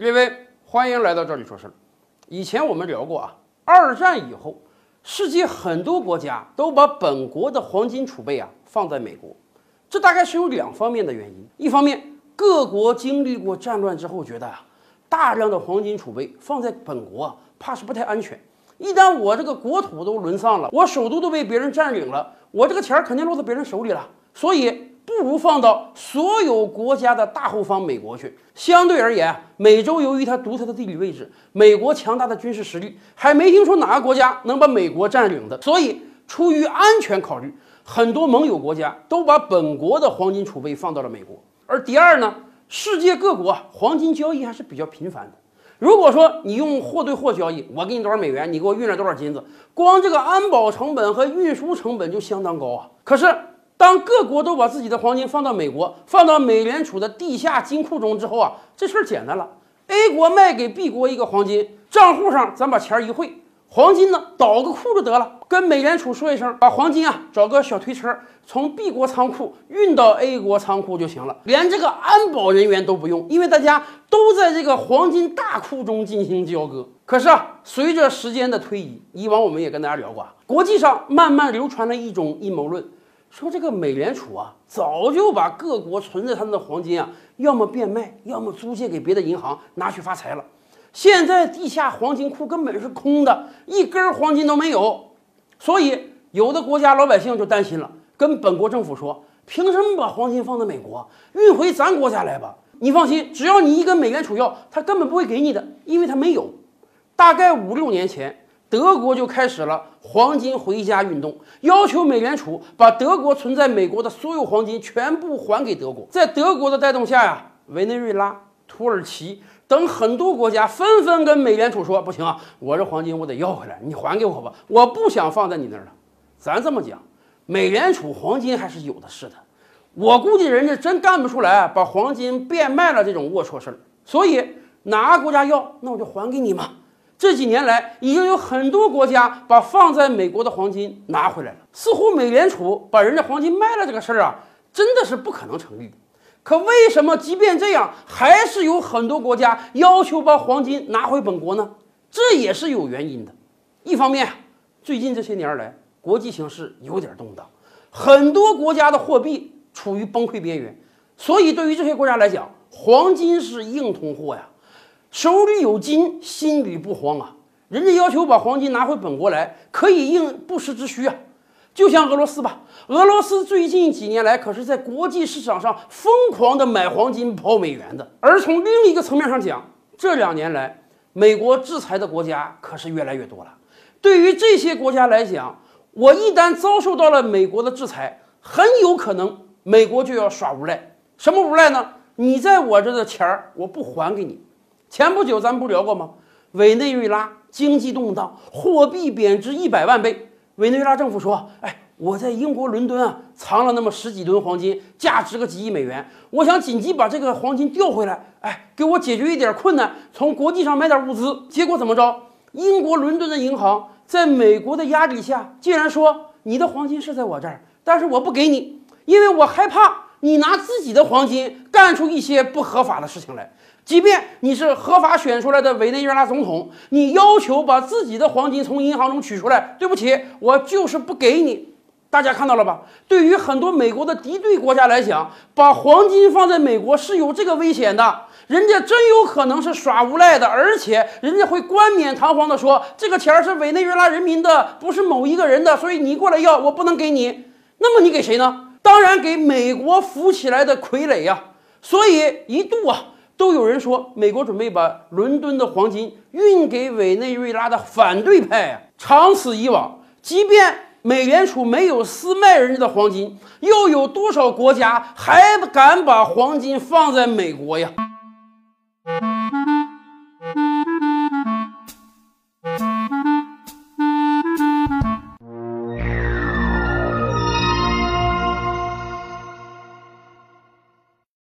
列位，欢迎来到这里说事儿。以前我们聊过啊，二战以后，世界很多国家都把本国的黄金储备啊放在美国，这大概是有两方面的原因。一方面，各国经历过战乱之后，觉得啊，大量的黄金储备放在本国啊，怕是不太安全。一旦我这个国土都沦丧了，我首都都被别人占领了，我这个钱儿肯定落在别人手里了。所以。不如放到所有国家的大后方美国去。相对而言，美洲由于它独特的地理位置，美国强大的军事实力，还没听说哪个国家能把美国占领的。所以，出于安全考虑，很多盟友国家都把本国的黄金储备放到了美国。而第二呢，世界各国黄金交易还是比较频繁的。如果说你用货对货交易，我给你多少美元，你给我运了多少金子，光这个安保成本和运输成本就相当高啊。可是。当各国都把自己的黄金放到美国，放到美联储的地下金库中之后啊，这事儿简单了。A 国卖给 B 国一个黄金，账户上咱把钱一汇，黄金呢倒个库就得了。跟美联储说一声，把黄金啊找个小推车从 B 国仓库运到 A 国仓库就行了，连这个安保人员都不用，因为大家都在这个黄金大库中进行交割。可是啊，随着时间的推移，以往我们也跟大家聊过啊，国际上慢慢流传了一种阴谋论。说这个美联储啊，早就把各国存在他们的黄金啊，要么变卖，要么租借给别的银行拿去发财了。现在地下黄金库根本是空的，一根黄金都没有。所以有的国家老百姓就担心了，跟本国政府说：凭什么把黄金放在美国，运回咱国家来吧？你放心，只要你一根美联储要，他根本不会给你的，因为他没有。大概五六年前。德国就开始了黄金回家运动，要求美联储把德国存在美国的所有黄金全部还给德国。在德国的带动下呀，委内瑞拉、土耳其等很多国家纷纷跟美联储说：“不行啊，我这黄金我得要回来，你还给我吧，我不想放在你那儿了。”咱这么讲，美联储黄金还是有的是的。我估计人家真干不出来把黄金变卖了这种龌龊事儿。所以哪个国家要，那我就还给你嘛。这几年来，已经有很多国家把放在美国的黄金拿回来了。似乎美联储把人家黄金卖了这个事儿啊，真的是不可能成立。可为什么即便这样，还是有很多国家要求把黄金拿回本国呢？这也是有原因的。一方面，最近这些年来，国际形势有点动荡，很多国家的货币处于崩溃边缘，所以对于这些国家来讲，黄金是硬通货呀。手里有金，心里不慌啊！人家要求把黄金拿回本国来，可以应不时之需啊。就像俄罗斯吧，俄罗斯最近几年来可是在国际市场上疯狂的买黄金、抛美元的。而从另一个层面上讲，这两年来，美国制裁的国家可是越来越多了。对于这些国家来讲，我一旦遭受到了美国的制裁，很有可能美国就要耍无赖。什么无赖呢？你在我这的钱儿，我不还给你。前不久咱们不聊过吗？委内瑞拉经济动荡，货币贬值一百万倍。委内瑞拉政府说：“哎，我在英国伦敦啊藏了那么十几吨黄金，价值个几亿美元，我想紧急把这个黄金调回来，哎，给我解决一点困难，从国际上买点物资。”结果怎么着？英国伦敦的银行在美国的压力下，竟然说：“你的黄金是在我这儿，但是我不给你，因为我害怕你拿自己的黄金干出一些不合法的事情来。”即便你是合法选出来的委内瑞拉总统，你要求把自己的黄金从银行中取出来，对不起，我就是不给你。大家看到了吧？对于很多美国的敌对国家来讲，把黄金放在美国是有这个危险的，人家真有可能是耍无赖的，而且人家会冠冕堂皇的说这个钱是委内瑞拉人民的，不是某一个人的，所以你过来要，我不能给你。那么你给谁呢？当然给美国扶起来的傀儡呀。所以一度啊。都有人说，美国准备把伦敦的黄金运给委内瑞拉的反对派啊！长此以往，即便美联储没有私卖人家的黄金，又有多少国家还敢把黄金放在美国呀？